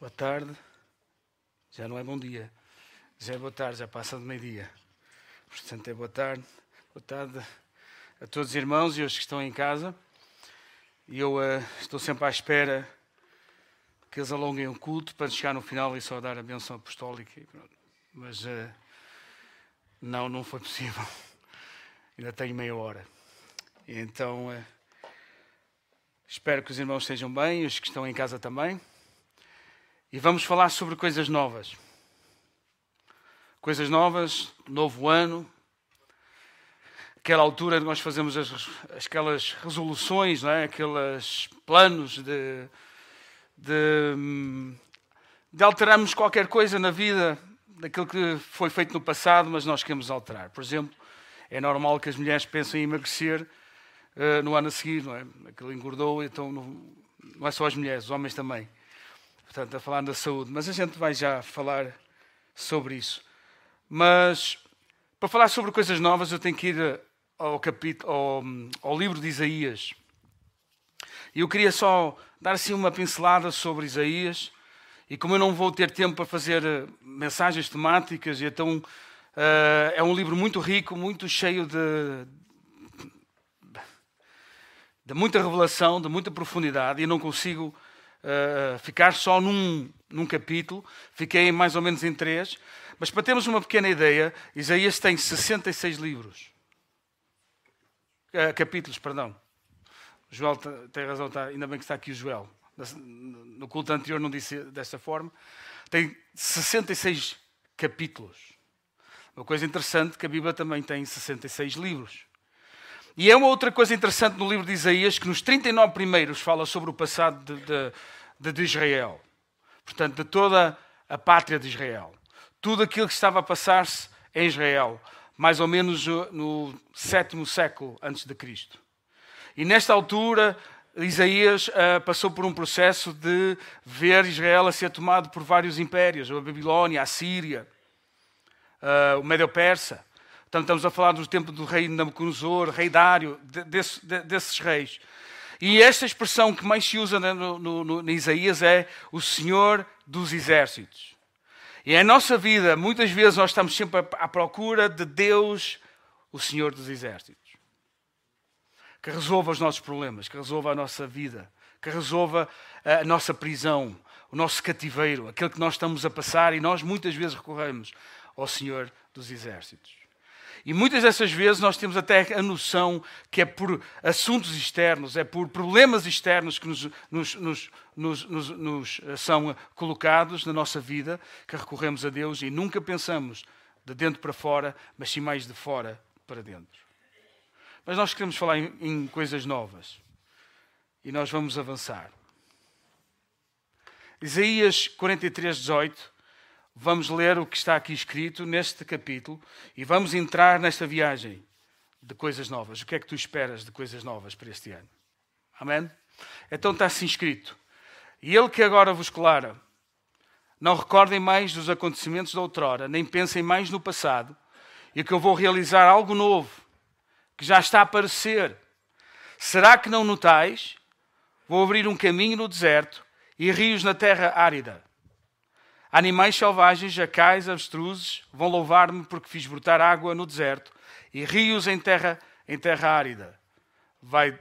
Boa tarde. Já não é bom dia. Já é boa tarde, já passa de meio-dia. Portanto, é boa tarde. Boa tarde a todos os irmãos e os que estão em casa. E eu uh, estou sempre à espera que eles alonguem o culto para chegar no final e só dar a benção apostólica. Mas uh, não, não foi possível. Ainda tenho meia hora. E então, uh, espero que os irmãos estejam bem, os que estão em casa também. E vamos falar sobre coisas novas. Coisas novas, novo ano. Aquela altura nós fazemos as, aquelas resoluções, não é? aqueles planos de, de, de alterarmos qualquer coisa na vida daquilo que foi feito no passado, mas nós queremos alterar. Por exemplo, é normal que as mulheres pensem em emagrecer uh, no ano a seguir, não é? Aquilo engordou, então não, não é só as mulheres, os homens também portanto, a falar da saúde, mas a gente vai já falar sobre isso. Mas para falar sobre coisas novas, eu tenho que ir ao, capítulo, ao, ao livro de Isaías. E eu queria só dar assim uma pincelada sobre Isaías. E como eu não vou ter tempo para fazer eh, mensagens temáticas, então uh, é um livro muito rico, muito cheio de, de muita revelação, de muita profundidade, e não consigo uh, ficar só num, num capítulo, fiquei mais ou menos em três, mas para termos uma pequena ideia, Isaías tem 66 livros. Uh, capítulos, perdão. O Joel tem razão, está, ainda bem que está aqui o Joel. No culto anterior não disse desta forma. Tem 66 capítulos. Uma coisa interessante que a Bíblia também tem 66 livros. E é uma outra coisa interessante no livro de Isaías, que nos 39 primeiros fala sobre o passado de, de, de Israel. Portanto, de toda a pátria de Israel. Tudo aquilo que estava a passar-se em Israel, mais ou menos no sétimo século antes de Cristo. E nesta altura, Isaías uh, passou por um processo de ver Israel a ser tomado por vários impérios, a Babilónia, a Síria, uh, o Médio-Persa. Então, estamos a falar do tempo do rei Nabucodonosor, rei Dário, desse, desses reis. E esta expressão que mais se usa no, no, no, Isaías é o Senhor dos Exércitos. E em nossa vida, muitas vezes nós estamos sempre à procura de Deus, o Senhor dos Exércitos. Que resolva os nossos problemas, que resolva a nossa vida, que resolva a nossa prisão, o nosso cativeiro, aquilo que nós estamos a passar e nós muitas vezes recorremos ao Senhor dos Exércitos. E muitas dessas vezes nós temos até a noção que é por assuntos externos, é por problemas externos que nos, nos, nos, nos, são colocados na nossa vida que recorremos a Deus e nunca pensamos de dentro para fora, mas sim mais de fora para dentro. Mas nós queremos falar em, em coisas novas e nós vamos avançar. Isaías 43, 18 vamos ler o que está aqui escrito neste capítulo e vamos entrar nesta viagem de coisas novas. O que é que tu esperas de coisas novas para este ano? Amém? Então está assim escrito. E ele que agora vos clara, não recordem mais dos acontecimentos da outrora, nem pensem mais no passado, e que eu vou realizar algo novo, que já está a aparecer. Será que não notais? Vou abrir um caminho no deserto e rios na terra árida. Animais selvagens, jacais, avestruzes vão louvar-me porque fiz brotar água no deserto e rios em terra, em terra árida. Vai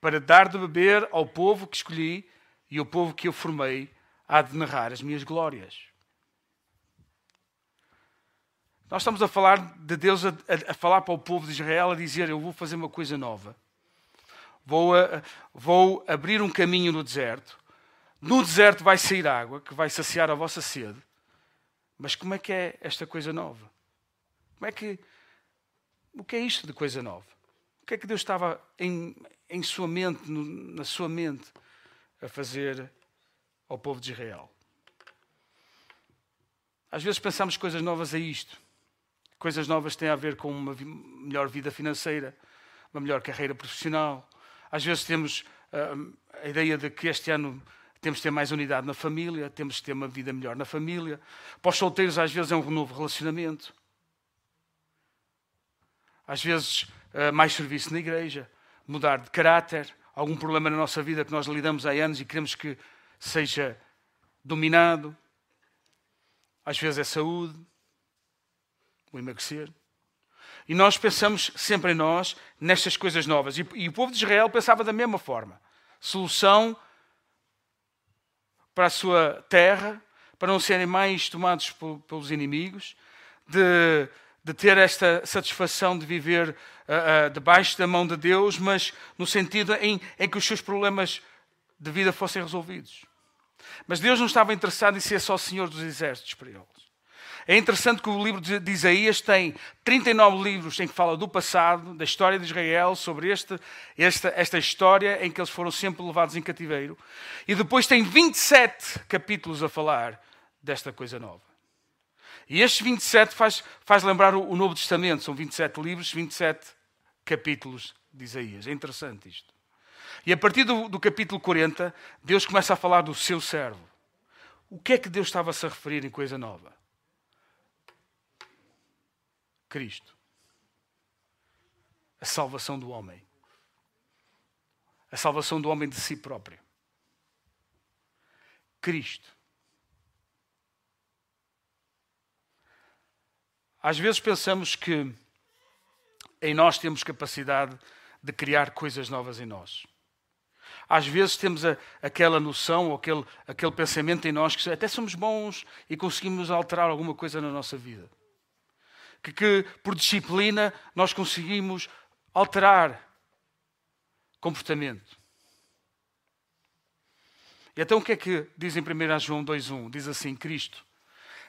para dar de beber ao povo que escolhi e o povo que eu formei há de narrar as minhas glórias. Nós estamos a falar de Deus a, a, a falar para o povo de Israel, a dizer: Eu vou fazer uma coisa nova. Vou, a, vou abrir um caminho no deserto no deserto vai sair água que vai saciar a vossa sede. Mas como é que é esta coisa nova? Como é que. O que é isto de coisa nova? O que é que Deus estava em, em sua mente, no, na sua mente, a fazer ao povo de Israel? Às vezes pensamos coisas novas a isto. Coisas novas têm a ver com uma melhor vida financeira, uma melhor carreira profissional. Às vezes temos uh, a ideia de que este ano temos de ter mais unidade na família, temos de ter uma vida melhor na família. Para os solteiros, às vezes, é um novo relacionamento. Às vezes, eh, mais serviço na igreja, mudar de caráter, algum problema na nossa vida que nós lidamos há anos e queremos que seja dominado, às vezes é saúde, o emagrecer. E nós pensamos sempre em nós, nestas coisas novas. E, e o povo de Israel pensava da mesma forma. Solução para a sua terra, para não serem mais tomados pelos inimigos, de, de ter esta satisfação de viver uh, uh, debaixo da mão de Deus, mas no sentido em, em que os seus problemas de vida fossem resolvidos. Mas Deus não estava interessado em ser só Senhor dos Exércitos para eles. É interessante que o livro de Isaías tem 39 livros em que fala do passado, da história de Israel, sobre este, esta, esta história em que eles foram sempre levados em cativeiro. E depois tem 27 capítulos a falar desta coisa nova. E estes 27 faz, faz lembrar o, o Novo Testamento. São 27 livros, 27 capítulos de Isaías. É interessante isto. E a partir do, do capítulo 40, Deus começa a falar do seu servo. O que é que Deus estava a referir em coisa nova? Cristo. A salvação do homem. A salvação do homem de si próprio. Cristo. Às vezes pensamos que em nós temos capacidade de criar coisas novas em nós. Às vezes temos a, aquela noção ou aquele, aquele pensamento em nós que até somos bons e conseguimos alterar alguma coisa na nossa vida que, que por disciplina nós conseguimos alterar comportamento. E então o que é que diz em 1 João 2.1? Diz assim, Cristo,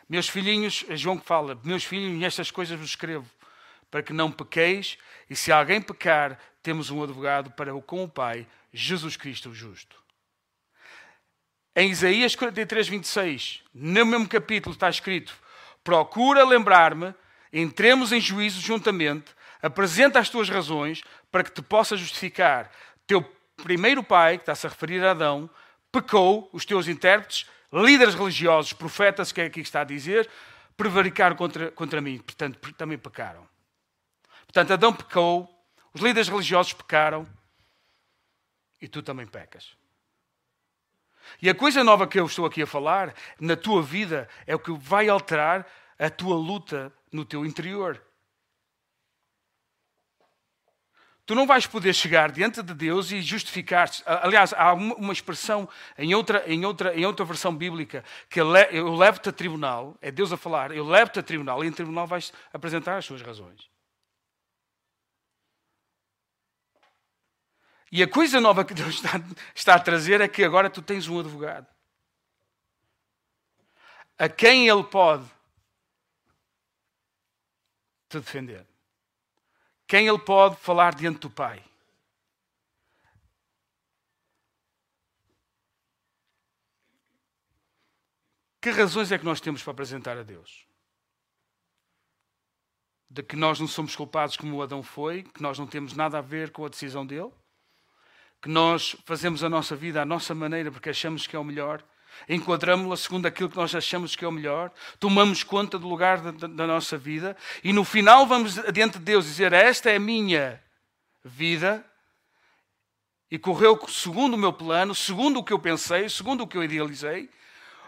meus filhinhos, é João que fala, meus filhinhos, estas coisas vos escrevo, para que não pequeis, e se alguém pecar, temos um advogado para o com o Pai, Jesus Cristo o justo. Em Isaías 43, 26, no mesmo capítulo está escrito, procura lembrar-me entremos em juízo juntamente, apresenta as tuas razões para que te possa justificar. Teu primeiro pai, que está-se a referir a Adão, pecou, os teus intérpretes, líderes religiosos, profetas, que é aqui está a dizer, prevaricaram contra, contra mim, portanto, também pecaram. Portanto, Adão pecou, os líderes religiosos pecaram e tu também pecas. E a coisa nova que eu estou aqui a falar, na tua vida, é o que vai alterar a tua luta no teu interior. Tu não vais poder chegar diante de Deus e justificar-te. Aliás, há uma expressão em outra, em outra, em outra versão bíblica que eu levo-te a tribunal, é Deus a falar, eu levo-te a tribunal e em tribunal vais apresentar as suas razões. E a coisa nova que Deus está, está a trazer é que agora tu tens um advogado a quem ele pode te defender? Quem ele pode falar diante do Pai? Que razões é que nós temos para apresentar a Deus? De que nós não somos culpados como o Adão foi, que nós não temos nada a ver com a decisão dele, que nós fazemos a nossa vida à nossa maneira porque achamos que é o melhor, enquadramos-la segundo aquilo que nós achamos que é o melhor, tomamos conta do lugar da, da, nossa vida e no final vamos diante de Deus dizer: Esta é a minha vida e correu segundo o meu plano, segundo o que eu pensei, segundo o que eu idealizei,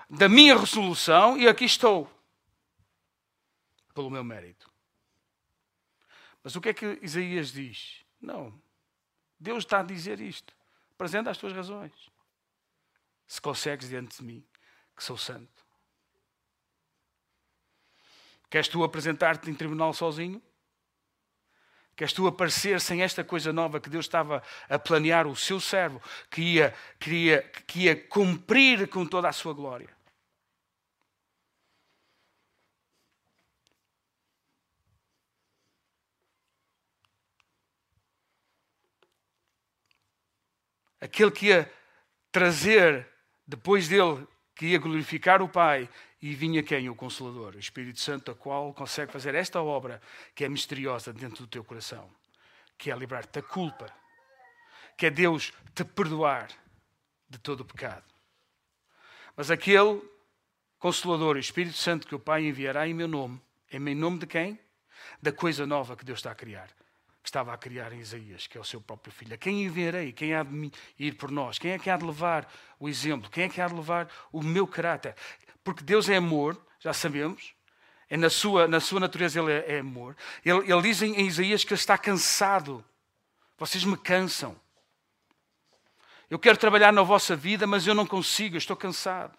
da minha resolução e aqui estou, pelo meu mérito. Mas o que é que Isaías diz? Não. Deus está a dizer isto. Apresenta as tuas razões se consegues diante de mim, que sou santo. Queres tu apresentar-te em tribunal sozinho? Queres tu aparecer sem esta coisa nova que Deus estava a planear o seu servo, que ia, que ia, que ia cumprir com toda a sua glória? Aquele que ia trazer depois dele, que ia glorificar o Pai, e vinha quem? O Consolador, o Espírito Santo, a qual consegue fazer esta obra que é misteriosa dentro do teu coração, que é livrar-te da culpa, que é Deus te perdoar de todo o pecado. Mas aquele Consolador, o Espírito Santo que o Pai enviará em meu nome, em nome de quem? Da coisa nova que Deus está a criar. Que estava a criar em Isaías, que é o seu próprio filho. A quem enviarei? Quem há de ir por nós? Quem é que há de levar o exemplo? Quem é que há de levar o meu caráter? Porque Deus é amor, já sabemos. É na, sua, na sua natureza ele é, é amor. Ele, ele diz em, em Isaías que ele está cansado. Vocês me cansam. Eu quero trabalhar na vossa vida, mas eu não consigo, eu estou cansado.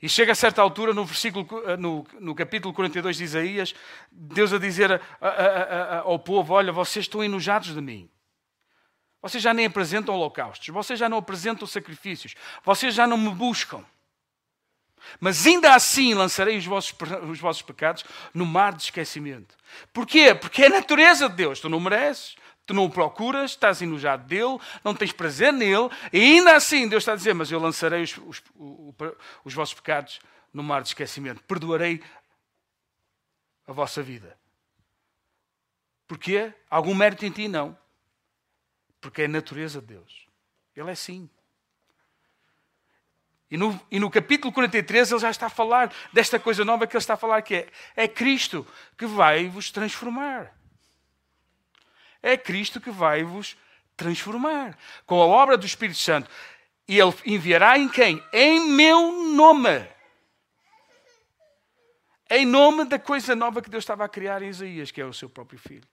E chega a certa altura, no, versículo, eh, no, no capítulo 42 de Isaías, Deus a dizer a, a, a, ao povo: Olha, vocês estão enojados de mim. Vocês já nem apresentam holocaustos, vocês já não apresentam sacrifícios, vocês já não me buscam. Mas ainda assim lançarei os vossos, os vossos pecados no mar de esquecimento. Porquê? Porque é a natureza de Deus. Tu não mereces, tu não o procuras, estás enojado dele, não tens prazer nele, e ainda assim Deus está a dizer: Mas eu lançarei os, os, os, os vossos pecados no mar de esquecimento, perdoarei a vossa vida. Porquê? Algum mérito em ti? Não. Porque é a natureza de Deus. Ele é sim. E no, e no capítulo 43 ele já está a falar desta coisa nova que ele está a falar, que é, é Cristo que vai vos transformar. É Cristo que vai vos transformar. Com a obra do Espírito Santo. E ele enviará em quem? Em meu nome. Em nome da coisa nova que Deus estava a criar em Isaías, que é o seu próprio filho.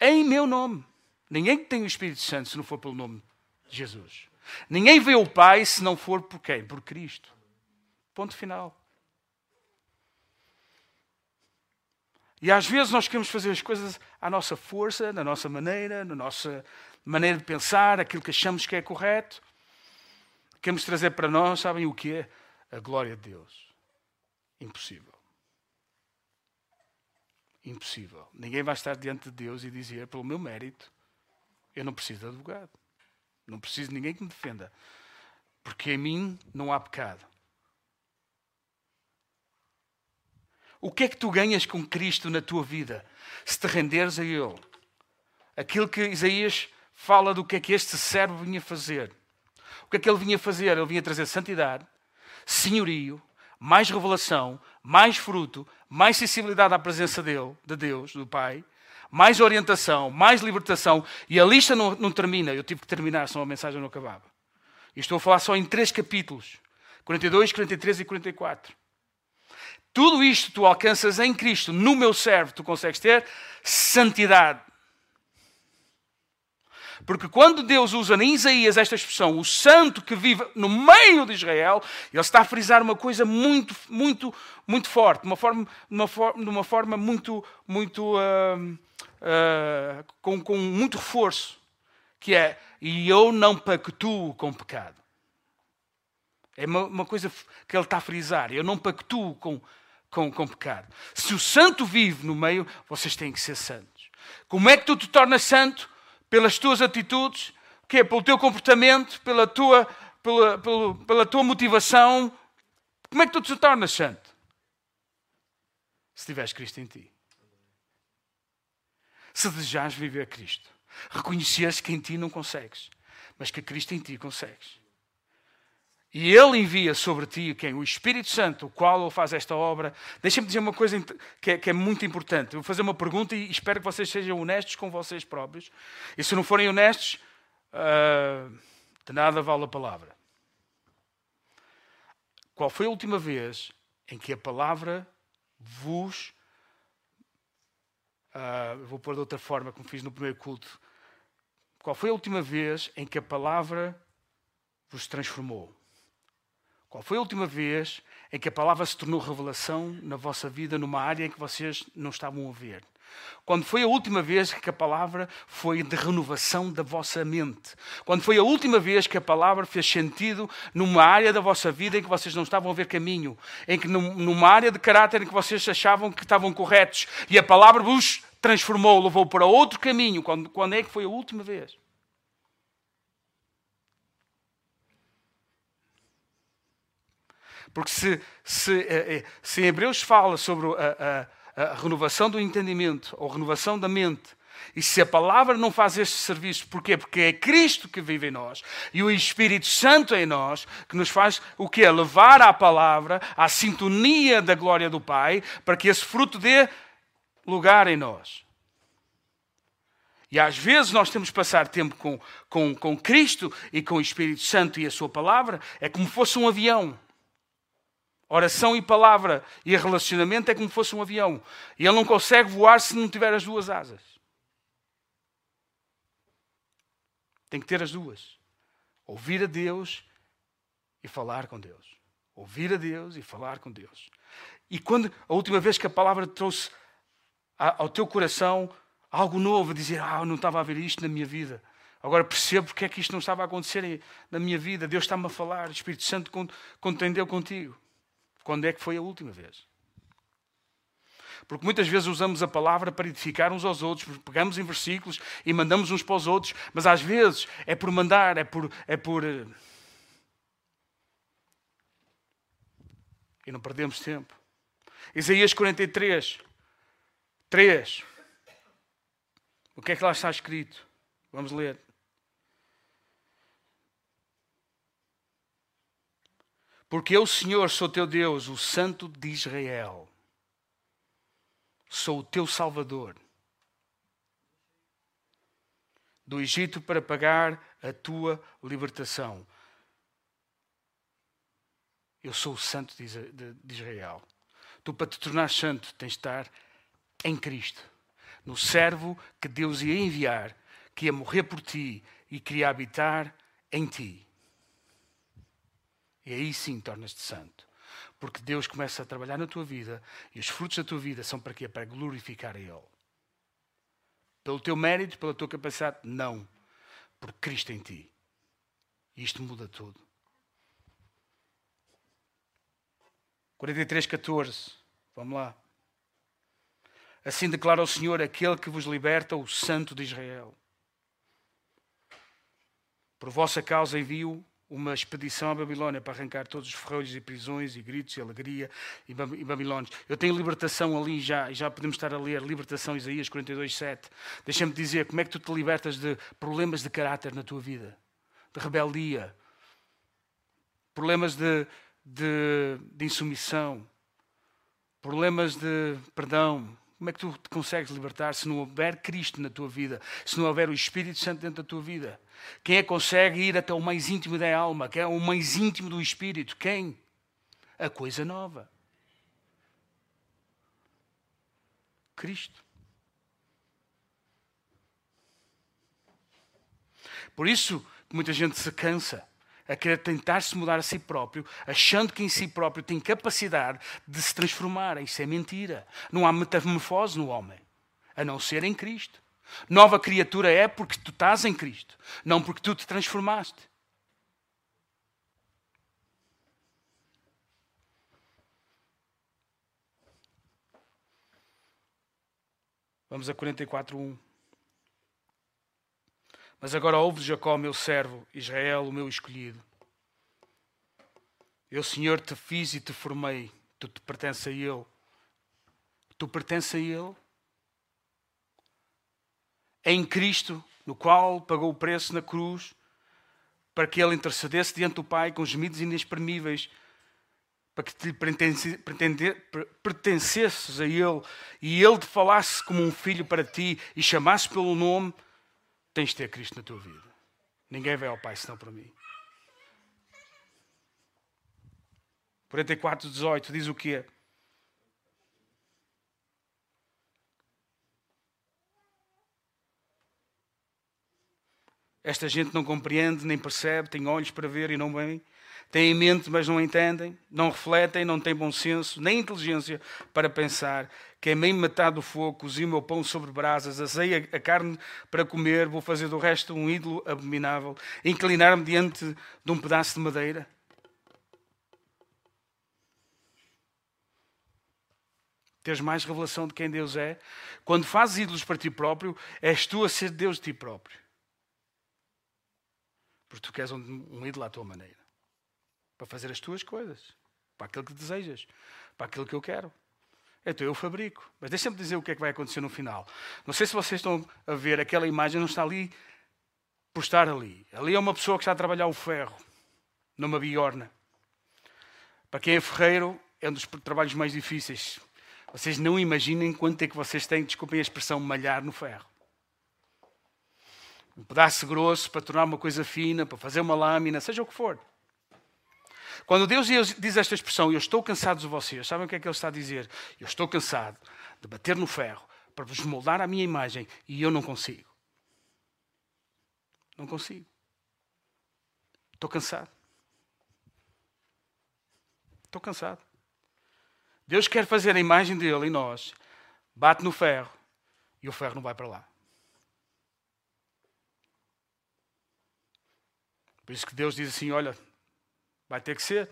Em meu nome. Ninguém tem o Espírito Santo se não for pelo nome de Jesus. Ninguém vê o Pai se não for por quem? Por Cristo. Ponto final. E às vezes nós queremos fazer as coisas à nossa força, na nossa maneira, na nossa maneira de pensar, aquilo que achamos que é correto. Queremos trazer para nós, sabem o que é? A glória de Deus. Impossível. Impossível. Ninguém vai estar diante de Deus e dizer, pelo meu mérito, eu não preciso de advogado. Não preciso de ninguém que me defenda. Porque em mim não há pecado. O que é que tu ganhas com Cristo na tua vida? Se te renderes a Ele. Aquilo que Isaías fala do que é que este servo vinha fazer. O que é que ele vinha fazer? Ele vinha trazer santidade, senhorio, mais revelação, mais fruto, mais sensibilidade à presença dele, de Deus, do Pai, mais orientação, mais libertação. E a lista não, não termina. Eu tive que terminar, senão a mensagem não acabava. E estou a falar só em três capítulos: 42, 43 e 44. Tudo isto tu alcanças em Cristo, no meu servo, tu consegues ter santidade. Porque quando Deus usa em Isaías esta expressão, o santo que vive no meio de Israel, ele está a frisar uma coisa muito, muito, muito forte, de uma forma, uma forma, de uma forma muito, muito uh, uh, com, com muito reforço, que é, e eu não pactuo com pecado. É uma, uma, coisa que ele está a frisar. Eu não pactuo com, com, com pecado. Se o santo vive no meio, vocês têm que ser santos. Como é que tu te tornas santo? Pelas tuas atitudes, que é pelo teu comportamento, pela tua, pela, pela, pela tua motivação. Como é que tu te tornas santo? Se tiveres Cristo em ti se desejares viver Cristo. Reconheceres que em ti não consegues, mas que Cristo em ti consegues. E Ele envia sobre ti quem? O Espírito Santo, o qual Ele faz esta obra. Deixa-me dizer uma coisa que é, que é, muito importante. vou fazer uma pergunta e espero que vocês sejam honestos com vocês próprios. E se não forem honestos, uh, de nada vale a palavra. Qual foi a última vez em que a palavra vos Uh, vou pôr de outra forma, como fiz no primeiro culto. Qual foi a última vez em que a palavra vos transformou? Qual foi a última vez em que a palavra se tornou revelação na vossa vida, numa área em que vocês não estavam a ver? Quando foi a última vez que a palavra foi de renovação da vossa mente? Quando foi a última vez que a palavra fez sentido numa área da vossa vida em que vocês não estavam a ver caminho? Em que numa área de caráter em que vocês achavam que estavam corretos e a palavra vos transformou, levou para outro caminho? Quando, quando é que foi a última vez? Porque se, se, eh, eh, se em Hebreus fala sobre a, a a renovação do entendimento, ou renovação da mente, E se a palavra não faz este serviço, porquê? Porque é Cristo que vive em nós e o Espírito Santo em nós que nos faz o quê? Levar à palavra, à sintonia da glória do Pai, para que esse fruto dê lugar em nós. E às vezes nós temos que passar tempo com, com, com Cristo e com o Espírito Santo e a Sua palavra, é como fosse um avião. Oração e palavra e relacionamento é como fosse um avião. E ele não consegue voar se não tiver as duas asas. Tem que ter as duas. Ouvir a Deus e falar com Deus. Ouvir a Deus e falar com Deus. E quando a última vez que a palavra trouxe ao teu coração algo novo, dizer, ah, eu não estava a ver isto na minha vida. Agora percebo porque é que isto não estava a acontecer na minha vida. Deus está-me a falar, o Espírito Santo contendeu contigo. Quando é que foi a última vez? Porque muitas vezes usamos a palavra para edificar uns aos outros, pegamos em versículos e mandamos uns para os outros, mas às vezes é por mandar, é por. É por eh, e não perdemos tempo. Isaías 43, 3. O que é que lá está escrito? Vamos ler. Porque eu, Senhor, sou teu Deus, o Santo de Israel. Sou o teu Salvador. Do Egito para pagar a tua libertação. Eu sou o Santo de Israel. Tu, para te tornar santo, tens de estar em Cristo, no servo que Deus ia enviar, que ia morrer por ti e queria habitar em ti. E aí sim tornas-te santo. Porque Deus começa a trabalhar na tua vida e os frutos da tua vida são para quê? Para glorificar a Ele. Pelo teu mérito, pela tua capacidade? Não. Por Cristo em ti. E isto muda tudo. 43, 14. Vamos lá. Assim declara o Senhor, aquele que vos liberta, o Santo de Israel. Por vossa causa envio uma expedição à Babilónia para arrancar todos os ferrolhos e prisões e gritos e alegria e Babilónios. Eu tenho libertação ali já, já podemos estar a ler libertação Isaías 42, 7. Deixa-me dizer como é que tu te libertas de problemas de caráter na tua vida, de rebeldia, problemas de, de, de insumissão, problemas de perdão, como é que tu te consegues libertar se não houver Cristo na tua vida, se não houver o Espírito Santo dentro da tua vida? Quem é que consegue ir até o mais íntimo da alma? Quem é o mais íntimo do Espírito? Quem? A coisa nova. Cristo. Por isso que muita gente se cansa a querer tentar se mudar a si próprio, achando que em si próprio tem capacidade de se transformar. Isso é mentira. Não há metamorfose no homem, a não ser em Cristo. Nova criatura é porque tu estás em Cristo, não porque tu te transformaste. Vamos a 44.1. Mas agora ouve Jacó, meu servo, Israel, o meu escolhido. Eu, Senhor, te fiz e te formei. Tu te pertence a Ele. Tu pertence a Ele. Em Cristo, no qual pagou o preço na cruz, para que Ele intercedesse diante do Pai com gemidos inexprimíveis, para que te pertencesses a Ele e Ele te falasse como um filho para ti e chamasse pelo nome Tens de ter Cristo na tua vida. Ninguém vai ao Pai senão para mim. 44, 18 diz o quê? Esta gente não compreende, nem percebe, tem olhos para ver e não veem, têm mente, mas não entendem, não refletem, não têm bom senso, nem inteligência para pensar. Queimei metade do fogo, cozi o meu pão sobre brasas, assei a carne para comer, vou fazer do resto um ídolo abominável, inclinar-me diante de um pedaço de madeira. Teres mais revelação de quem Deus é. Quando fazes ídolos para ti próprio, és tu a ser Deus de ti próprio. Porque tu queres um, um ídolo à tua maneira. Para fazer as tuas coisas. Para aquilo que desejas. Para aquilo que eu quero. Então eu fabrico. Mas deixa-me dizer o que é que vai acontecer no final. Não sei se vocês estão a ver, aquela imagem não está ali por estar ali. Ali é uma pessoa que está a trabalhar o ferro, numa biorna. Para quem é ferreiro, é um dos trabalhos mais difíceis. Vocês não imaginem quanto é que vocês têm, desculpem a expressão, malhar no ferro. Um pedaço grosso para tornar uma coisa fina, para fazer uma lâmina, seja o que for. Quando Deus diz esta expressão, eu estou cansado de vocês, sabem o que é que Ele está a dizer? Eu estou cansado de bater no ferro para vos moldar à minha imagem e eu não consigo. Não consigo. Estou cansado. Estou cansado. Deus quer fazer a imagem dele em nós, bate no ferro e o ferro não vai para lá. Por isso que Deus diz assim: olha, vai ter que ser.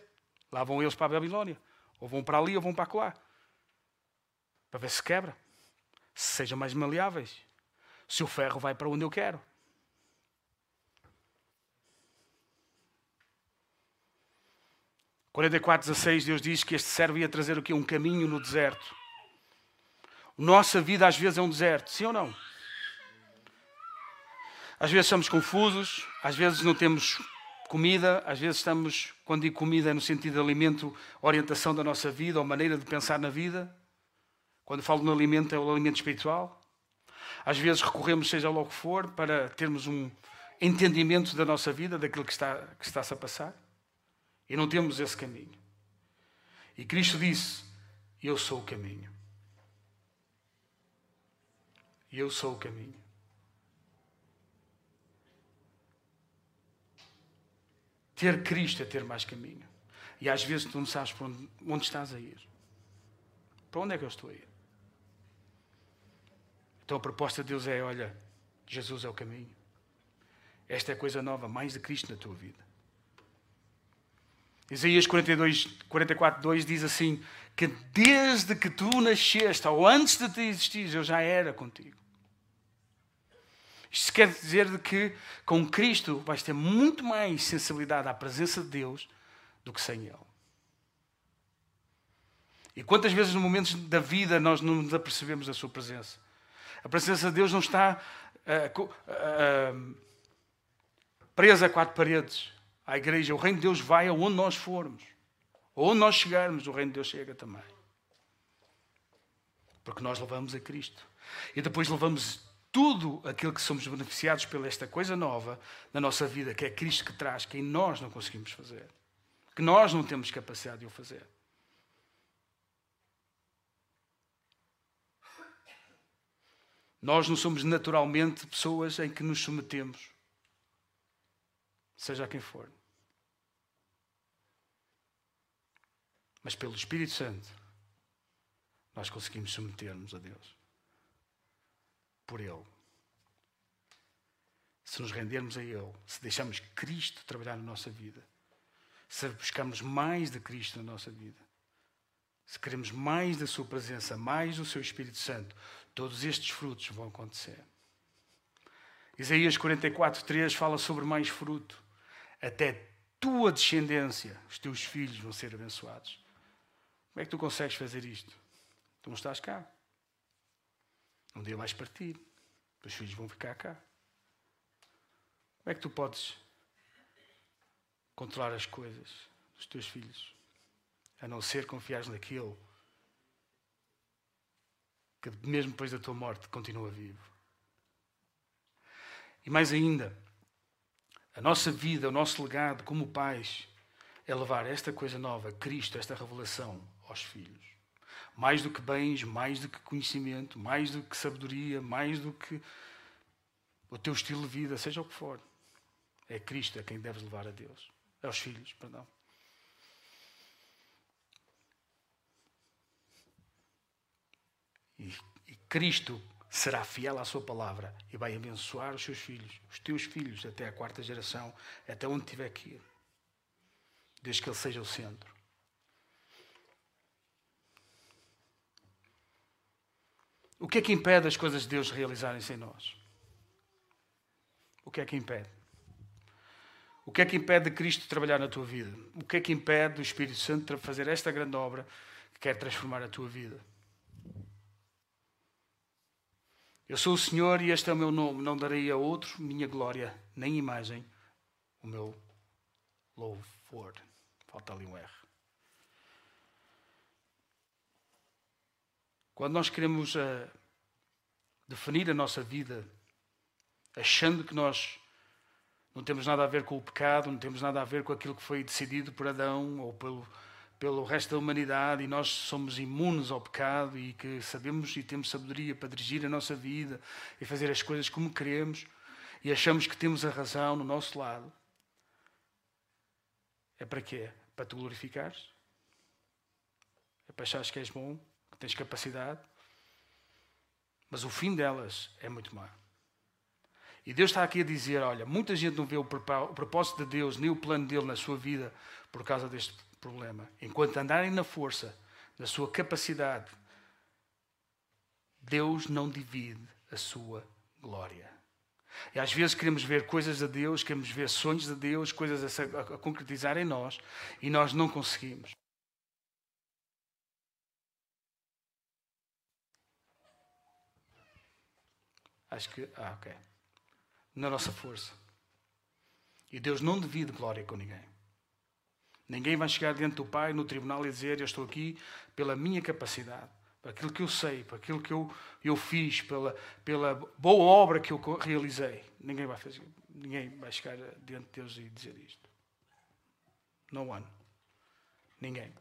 Lá vão eles para a Babilónia. Ou vão para ali ou vão para lá. Para ver se quebra. Se sejam mais maleáveis. Se o ferro vai para onde eu quero. Quarenta e Deus diz que este servo ia trazer o quê? Um caminho no deserto. Nossa vida às vezes é um deserto, sim ou não? Às vezes somos confusos, às vezes não temos comida, às vezes estamos, quando digo comida, é no sentido de alimento, orientação da nossa vida ou maneira de pensar na vida. Quando falo no alimento, é o alimento espiritual. Às vezes recorremos, seja lá o que for, para termos um entendimento da nossa vida, daquilo que está, que está-se a passar. E não temos esse caminho. E Cristo disse: Eu sou o caminho. Eu sou o caminho. Ter Cristo é ter mais caminho. E às vezes tu não sabes para onde, onde estás a ir. Para onde é que eu estou a ir? Então a proposta de Deus é: olha, Jesus é o caminho. Esta é coisa nova, mais de Cristo na tua vida. Isaías 42, 44, 2 diz assim: que desde que tu nasceste, ou antes de te existires, eu já era contigo. Isto quer dizer de que com Cristo vais ter muito mais sensibilidade à presença de Deus do que sem Ele. E quantas vezes, no momentos da vida, nós não nos apercebemos da Sua presença? A presença de Deus não está uh, uh, presa a quatro paredes à igreja. O reino de Deus vai aonde nós formos. Onde nós chegarmos, o reino de Deus chega também. Porque nós levamos a Cristo. E depois levamos tudo aquilo que somos beneficiados pela esta coisa nova na nossa vida, que é Cristo que traz, que nós não conseguimos fazer, que nós não temos capacidade de o fazer. Nós não somos naturalmente pessoas em que nos submetemos, seja a quem for. Mas pelo Espírito Santo, nós conseguimos submeter-nos a Deus por Ele. Se nos rendermos a Ele, se deixarmos Cristo trabalhar na nossa vida, se buscarmos mais de Cristo na nossa vida, se queremos mais da Sua presença, mais do Seu Espírito Santo, todos estes frutos vão acontecer. Isaías 44, 3 fala sobre mais fruto. Até tua descendência, os teus filhos vão ser abençoados. Como é que tu consegues fazer isto? Tu não estás cá. Um dia vais partir. Os filhos vão ficar cá. Como é que tu podes controlar as coisas dos teus filhos? A não ser confiares naquele que, mesmo depois da tua morte, continua vivo. E mais ainda, a nossa vida, o nosso legado como pais, é levar esta coisa nova, Cristo, esta revelação, aos filhos. Mais do que bens, mais do que conhecimento, mais do que sabedoria, mais do que o teu estilo de vida, seja o que for. É Cristo a quem deves levar a Deus. Aos filhos, perdão. E, e Cristo será fiel à sua palavra e vai abençoar os seus filhos, os teus filhos, até a quarta geração, até onde tiver que ir. Desde que Ele seja o centro. O que é que impede as coisas de Deus realizarem-se em nós? O que é que impede? O que é que impede de Cristo trabalhar na tua vida? O que é que impede do Espírito Santo de fazer esta grande obra que quer transformar a tua vida? Eu sou o Senhor e este é o meu nome, não darei a outro minha glória, nem imagem, o meu louvor. Falta ali um R. Quando nós queremos uh, definir a nossa vida achando que nós não temos nada a ver com o pecado, não temos nada a ver com aquilo que foi decidido por Adão ou pelo, pelo resto da humanidade e nós somos imunes ao pecado e que sabemos e temos sabedoria para dirigir a nossa vida e fazer as coisas como queremos e achamos que temos a razão no nosso lado. É para quê? Para te glorificares? É para achares que és bom, tens capacidade? Mas o fim delas é muito mau. E Deus está aqui a dizer: olha, muita gente não vê o propósito de Deus, nem o plano dele na sua vida por causa deste problema. Enquanto andarem na força, na sua capacidade, Deus não divide a sua glória. E às vezes queremos ver coisas de Deus, queremos ver sonhos de Deus, coisas a concretizar em nós, e nós não conseguimos. Acho que. Ah, ok na nossa força. E Deus não divide glória com ninguém. Ninguém vai chegar diante do Pai no tribunal e dizer: Eu estou aqui pela minha capacidade, por aquilo que eu sei, por aquilo que eu, eu fiz, pela, pela boa obra que eu realizei. Ninguém vai, fazer, ninguém vai chegar diante de Deus e dizer isto. No one. Ninguém.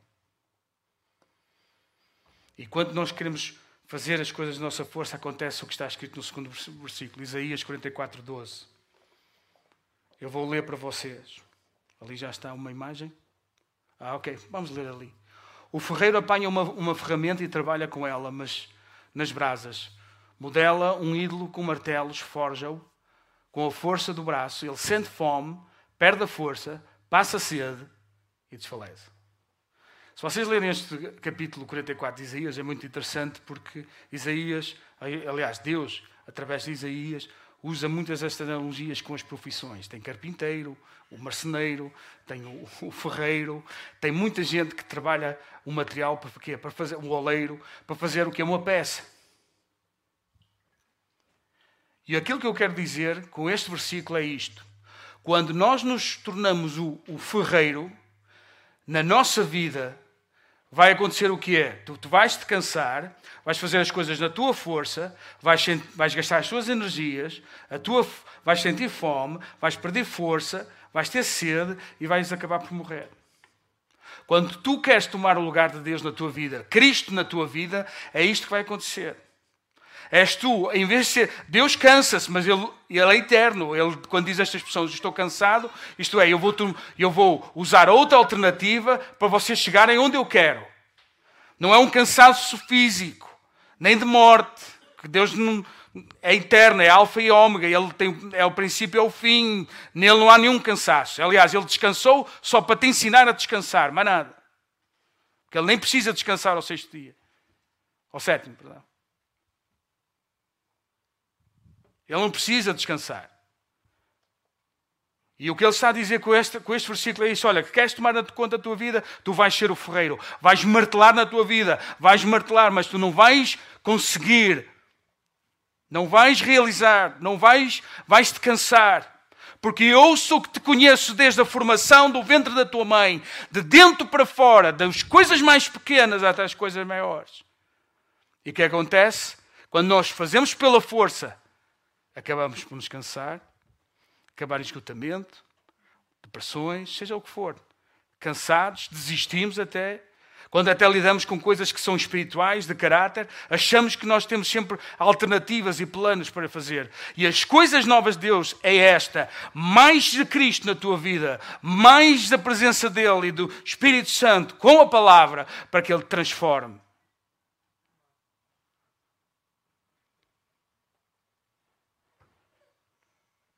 E quando nós queremos fazer as coisas de nossa força, acontece o que está escrito no segundo versículo, Isaías 44, 12. Eu vou ler para vocês. Ali já está uma imagem. Ah, ok, vamos ler ali. O ferreiro apanha uma, uma ferramenta e trabalha com ela, mas nas brasas. Modela um ídolo com martelos, forja-o com a força do braço. Ele sente fome, perde a força, passa sede e desfalece. Se vocês lerem este capítulo 44 de Isaías, é muito interessante porque Isaías, aliás, Deus, através de Isaías, usa muitas destas analogias com as profissões. Tem carpinteiro, o marceneiro, tem o, o, ferreiro, tem muita gente que trabalha o material para quê? Para fazer o oleiro, para fazer o que é uma peça. E aquilo que eu quero dizer com este versículo é isto: quando nós nos tornamos o, o ferreiro na nossa vida, vai acontecer o que é? Tu, tu vais te cansar, vais fazer as coisas na tua força, vais, vais gastar as tuas energias, a tua, vais sentir fome, vais perder força, vais ter sede e vais acabar por morrer. Quando tu queres tomar o lugar de Deus na tua vida, Cristo na tua vida, é isto que vai acontecer. És tu, em vez de ser. Deus cansa-se, mas ele, ele é eterno. Ele, quando diz estas expressões, estou cansado, isto é, eu vou, eu vou usar outra alternativa para vocês chegarem onde eu quero. Não é um cansaço físico, nem de morte, que Deus não, é eterno, é alfa e ômega, ele tem, é o princípio é o fim, nele não há nenhum cansaço. Aliás, ele descansou só para te ensinar a descansar, mais nada. Porque ele nem precisa descansar ao sexto dia. Ao sétimo, perdão. Ele não precisa descansar. E o que ele está a dizer com este, com este versículo é isso: olha, que queres tomar conta da tua vida, tu vais ser o ferreiro, vais martelar na tua vida, vais martelar, mas tu não vais conseguir, não vais realizar, não vais, vais te cansar. Porque eu sou que te conheço desde a formação do ventre da tua mãe, de dentro para fora, das coisas mais pequenas até as coisas maiores. E o que acontece? Quando nós fazemos pela força, acabamos por nos cansar, acabar em esgotamento, depressões, seja o que for. Cansados, desistimos até. Quando até lidamos com coisas que são espirituais, de caráter, achamos que nós temos sempre alternativas e planos para fazer. E as coisas novas de Deus é esta: mais de Cristo na tua vida, mais da presença dEle e do Espírito Santo com a palavra, para que Ele transforme.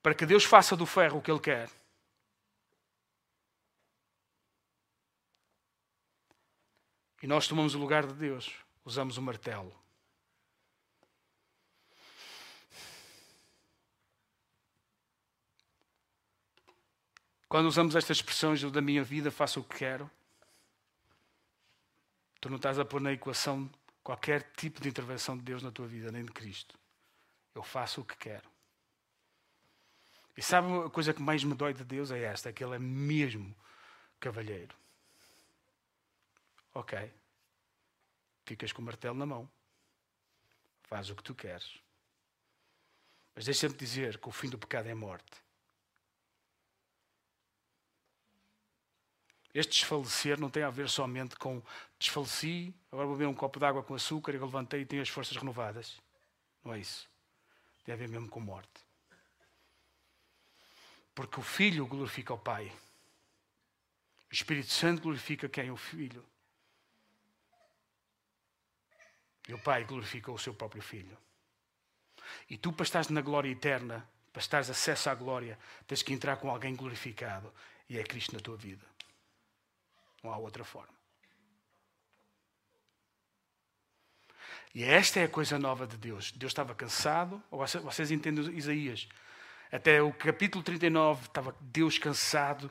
Para que Deus faça do ferro o que Ele quer. E nós tomamos o lugar de Deus, usamos o martelo. Quando usamos estas expressões da minha vida, faço o que quero, tu não estás a pôr na equação qualquer tipo de intervenção de Deus na tua vida, nem de Cristo. Eu faço o que quero. E sabe a coisa que mais me dói de Deus é esta: é que Ele é mesmo cavalheiro. Ok. Ficas com o martelo na mão. Faz o que tu queres. Mas deixa-me dizer que o fim do pecado é morte. Este desfalecer não tem a ver somente com desfaleci, agora vou beber um copo de água com açúcar e levantei e tenho as forças renovadas. Não é isso. Tem a ver mesmo com morte. Porque o Filho glorifica o Pai. O Espírito Santo glorifica quem? O Filho. E o Pai glorifica o seu próprio Filho. E tu, para estares na glória eterna, para estares acesso à glória, tens que entrar com alguém glorificado. E é Cristo na tua vida. Não há outra forma. E esta é a coisa nova de Deus. Deus estava cansado, vocês entendem Isaías? Até o capítulo 39 estava Deus cansado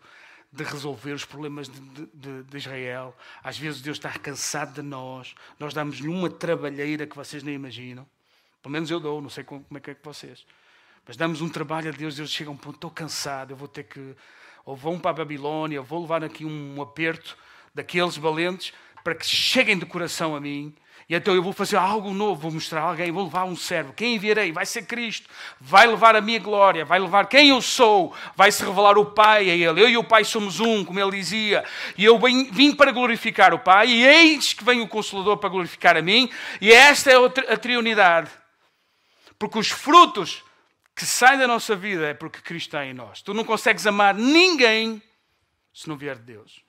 de resolver os problemas de, de, de, Israel. Às vezes Deus está cansado de nós. Nós damos-lhe uma trabalheira que vocês nem imaginam. Pelo menos eu dou, não sei como é que é que vocês. Mas damos um trabalho a Deus, Deus chega a um ponto, estou cansado, eu vou ter que. Ou vão para a Babilónia, vou levar aqui um aperto daqueles valentes para que cheguem de coração a mim e então eu vou fazer algo novo, vou mostrar a alguém, vou levar um servo. Quem enviarei? Vai ser Cristo. Vai levar a minha glória, vai levar quem eu sou, vai se revelar o Pai a Ele. Eu e o Pai somos um, como Ele dizia. E eu vim para glorificar o Pai, e eis que vem o Consolador para glorificar a mim. E esta é a Trionidade. Porque os frutos que saem da nossa vida é porque Cristo está em nós. Tu não consegues amar ninguém se não vier de Deus.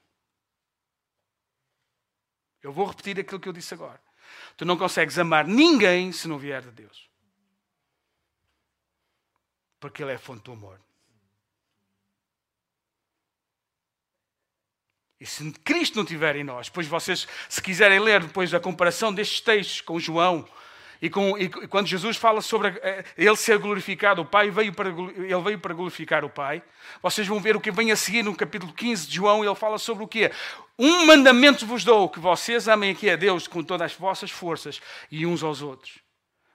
Eu vou repetir aquilo que eu disse agora. Tu não consegues amar ninguém se não vier de Deus. Porque Ele é fonte do amor. E se Cristo não estiver em nós, depois vocês, se quiserem ler depois a comparação destes textos com João, e, com, e, quando Jesus fala sobre eh, ele ser glorificado, o Pai veio para, ele veio para glorificar o Pai, vocês vão ver o que vem a seguir no capítulo 15 de João, ele fala sobre o quê? Um mandamento vos dou, que vocês amem aqui a Deus com todas as vossas forças e uns aos outros,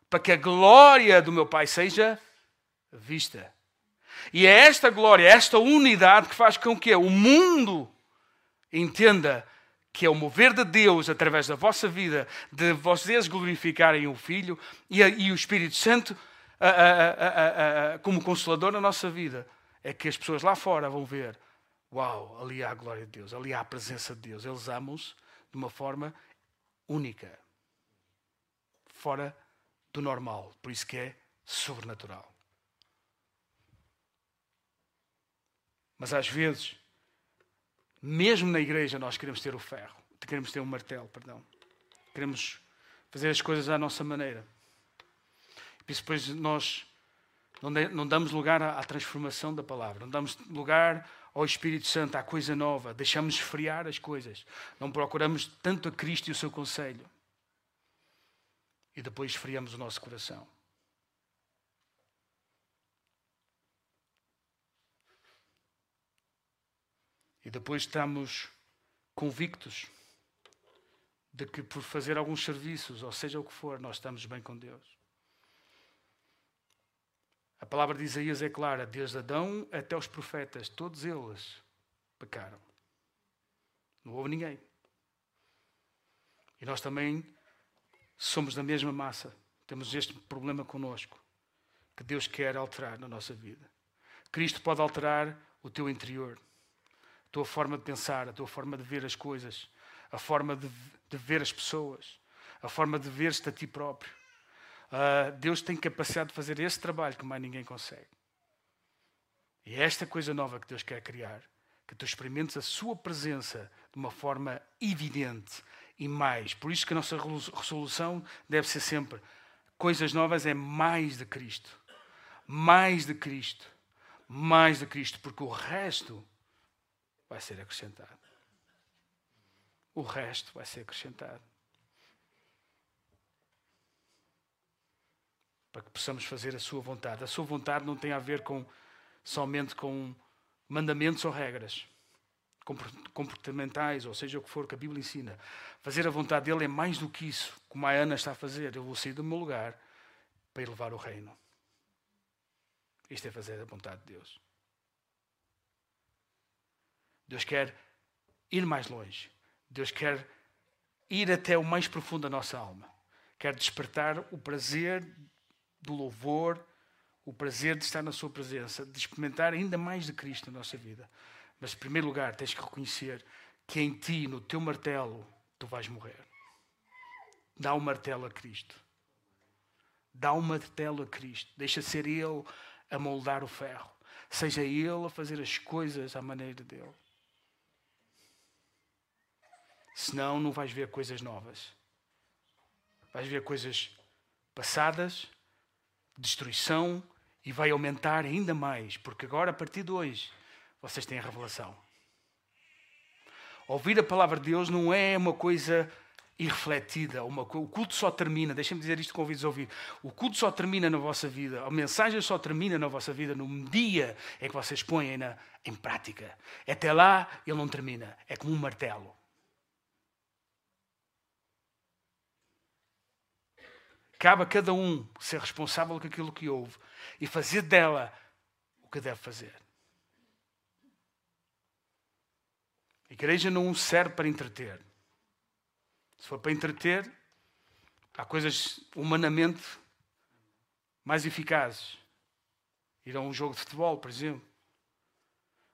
para que a glória do meu Pai seja vista. E é esta glória, esta unidade que faz com que o mundo entenda que é o mover de Deus através da vossa vida, de vocês glorificarem o Filho e, a, e o Espírito Santo a, a, como consolador na nossa vida, é que as pessoas lá fora vão ver: uau, ali há a glória de Deus, ali há a presença de Deus. Eles amam-se de uma forma única, fora do normal, por isso que é sobrenatural. Mas às vezes mesmo na igreja nós queremos ter o ferro, queremos ter um martelo, perdão. Queremos fazer as coisas à nossa maneira. E depois nós não damos lugar à transformação da palavra, não damos lugar ao Espírito Santo, à coisa nova, deixamos esfriar as coisas, não procuramos tanto a Cristo e o seu conselho. E depois esfriamos o nosso coração. E depois estamos convictos de que por fazer alguns serviços, ou seja o que for, nós estamos bem com Deus. A palavra de Isaías é clara: desde Adão até os profetas, todos eles pecaram. Não houve ninguém. E nós também somos da mesma massa. Temos este problema conosco que Deus quer alterar na nossa vida. Cristo pode alterar o teu interior a tua forma de pensar, a tua forma de ver as coisas, a forma de, de ver as pessoas, a forma de ver-te a ti próprio. Uh, Deus tem capacidade de fazer esse trabalho que mais ninguém consegue. E é esta coisa nova que Deus quer criar, que tu experimentes a sua presença de uma forma evidente e mais. Por isso que a nossa resolução deve ser sempre coisas novas é mais de Cristo. Mais de Cristo. Mais de Cristo, porque o resto vai ser acrescentado. O resto vai ser acrescentado. Para que possamos fazer a sua vontade. A sua vontade não tem a ver com somente com mandamentos ou regras comportamentais, ou seja o que for que a Bíblia ensina. Fazer a vontade dele é mais do que isso, como a Ana está a fazer. Eu vou sair do meu lugar para elevar o reino. Isto é fazer a vontade de Deus. Deus quer ir mais longe. Deus quer ir até o mais profundo da nossa alma. Quer despertar o prazer do louvor, o prazer de estar na Sua presença, de experimentar ainda mais de Cristo na nossa vida. Mas, em primeiro lugar, tens que reconhecer que em ti, no teu martelo, tu vais morrer. Dá o um martelo a Cristo. Dá o um martelo a Cristo. Deixa ser Ele a moldar o ferro. Seja Ele a fazer as coisas à maneira dele. Senão, não vais ver coisas novas. Vais ver coisas passadas, destruição, e vai aumentar ainda mais, porque agora, a partir de hoje, vocês têm a revelação. Ouvir a palavra de Deus não é uma coisa irrefletida. Uma, o culto só termina, deixem-me dizer isto, convido-vos a ouvir. O culto só termina na vossa vida, a mensagem só termina na vossa vida no dia em que vocês põem na, em prática. Até lá, ele não termina. É como um martelo. Cabe a cada um ser responsável por aquilo que ouve e fazer dela o que deve fazer. A igreja não serve para entreter. Se for para entreter, há coisas humanamente mais eficazes. Ir a um jogo de futebol, por exemplo.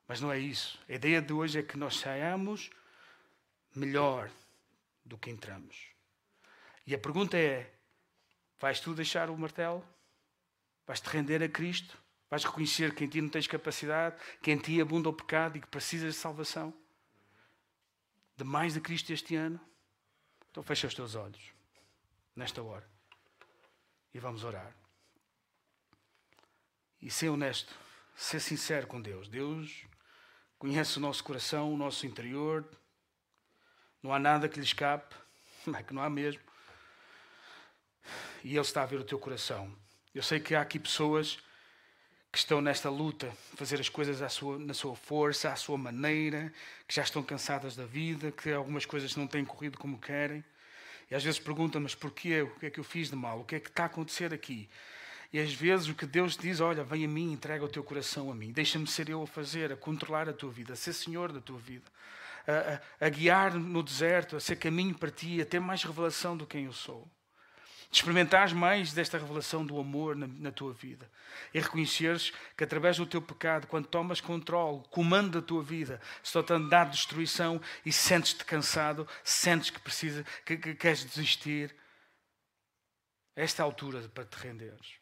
Mas não é isso. A ideia de hoje é que nós saiamos melhor do que entramos. E a pergunta é: vais tu deixar o martelo? Vais te render a Cristo? Vais reconhecer que em ti não tens capacidade, que em ti abunda o pecado e que precisas de salvação? De mais de Cristo este ano? Então fecha os teus olhos nesta hora e vamos orar. E ser honesto, ser sincero com Deus. Deus conhece o nosso coração, o nosso interior. Não há nada que lhe escape, é que não há mesmo. E Ele está a ver o teu coração. Eu sei que há aqui pessoas que estão nesta luta, fazer as coisas sua, na sua força, à sua maneira, que já estão cansadas da vida, que algumas coisas não têm corrido como querem. E às vezes perguntam, mas porquê? O que é que eu fiz de mal? O que é que está a acontecer aqui? E às vezes o que Deus diz, olha, vem a mim, entrega o teu coração a mim, deixa-me ser eu a fazer, a controlar a tua vida, a ser Senhor da tua vida, a, a, a guiar no deserto, a ser caminho para ti, a ter mais revelação do quem eu sou de experimentares mais desta revelação do amor na, na, tua vida e reconheceres que através do teu pecado, quando tomas controle, comando da tua vida, está-te a dar destruição e sentes-te cansado, sentes que precisa, que, que queres desistir. Esta é a altura para te renderes.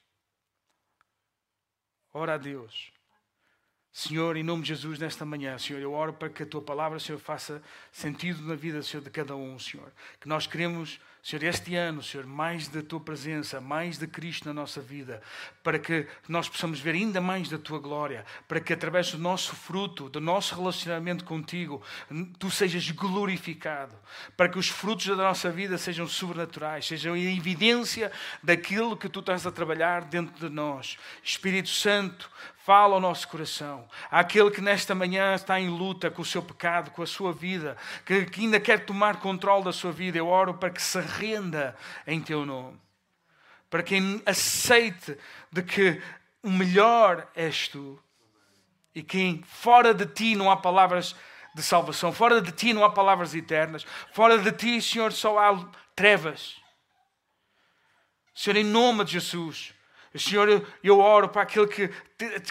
Ora a Deus. Senhor, em nome de Jesus, nesta manhã, Senhor, eu oro para que a tua palavra, Senhor, faça sentido na vida, Senhor, de cada um, Senhor. Que nós queremos Senhor, este ano, Senhor, mais da tua presença, mais de Cristo na nossa vida, para que nós possamos ver ainda mais da tua glória, para que através do nosso fruto, do nosso relacionamento contigo, tu sejas glorificado, para que os frutos da nossa vida sejam sobrenaturais, sejam a evidência daquilo que tu estás a trabalhar dentro de nós. Espírito Santo, Fala ao nosso coração. Aquele que nesta manhã está em luta com o seu pecado, com a sua vida, que, ainda quer tomar controle da sua vida, eu oro para que se renda em teu nome. Para que aceite de que o melhor és tu. E que fora de ti não há palavras de salvação, fora de ti não há palavras eternas, fora de ti, Senhor, só há trevas. Senhor, em nome de Jesus. Senhor, eu, eu oro para aquele que,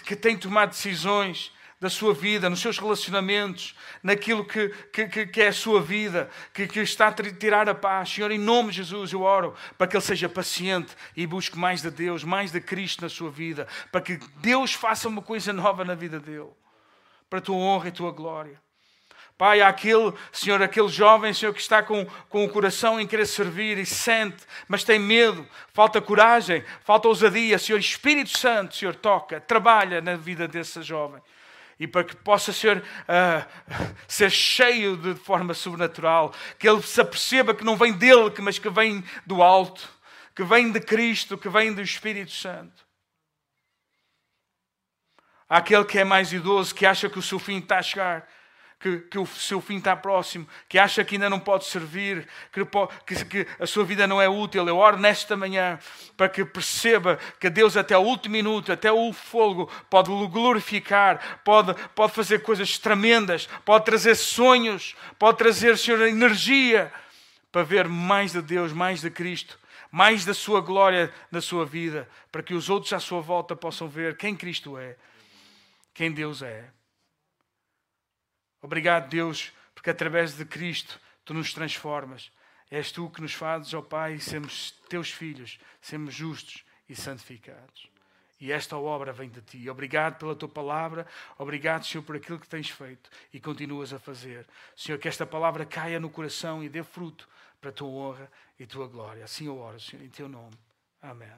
que tem tomado decisões da sua vida, nos seus relacionamentos, naquilo que, que, que é a sua vida, que, que, está a tirar a paz. Senhor, em nome de Jesus, eu oro para que ele seja paciente e busque mais de Deus, mais de Cristo na sua vida, para que Deus faça uma coisa nova na vida dele, para a tua honra e a tua glória. Pai, aquele, Senhor, aquele jovem, Senhor, que está com, com o coração em querer servir e sente, mas tem medo, falta coragem, falta ousadia. Senhor, Espírito Santo, Senhor, toca, trabalha na vida desse jovem. E para que possa ser, uh, ser cheio de forma sobrenatural, que ele se aperceba que não vem dele, mas que vem do alto, que vem de Cristo, que vem do Espírito Santo. Há aquele que é mais idoso, que acha que o seu fim está a chegar que, que o seu fim está próximo, que acha que ainda não pode servir, que, que, que a sua vida não é útil, eu oro nesta manhã para que perceba que Deus, até o último minuto, até o fogo, pode glorificar, pode, pode fazer coisas tremendas, pode trazer sonhos, pode trazer, Senhor, energia para ver mais de Deus, mais de Cristo mais da sua glória na sua vida, para que os outros à sua volta possam ver quem Cristo é, quem Deus é. Obrigado, Deus, porque através de Cristo tu nos transformas. És tu que nos fazes, ó oh Pai, sermos teus filhos, sermos justos e santificados. E esta obra vem de ti. Obrigado pela tua palavra. Obrigado, Senhor, por aquilo que tens feito e continuas a fazer. Senhor, que esta palavra caia no coração e dê fruto para a tua honra e tua glória. Assim eu oro, Senhor, em teu nome. Amém.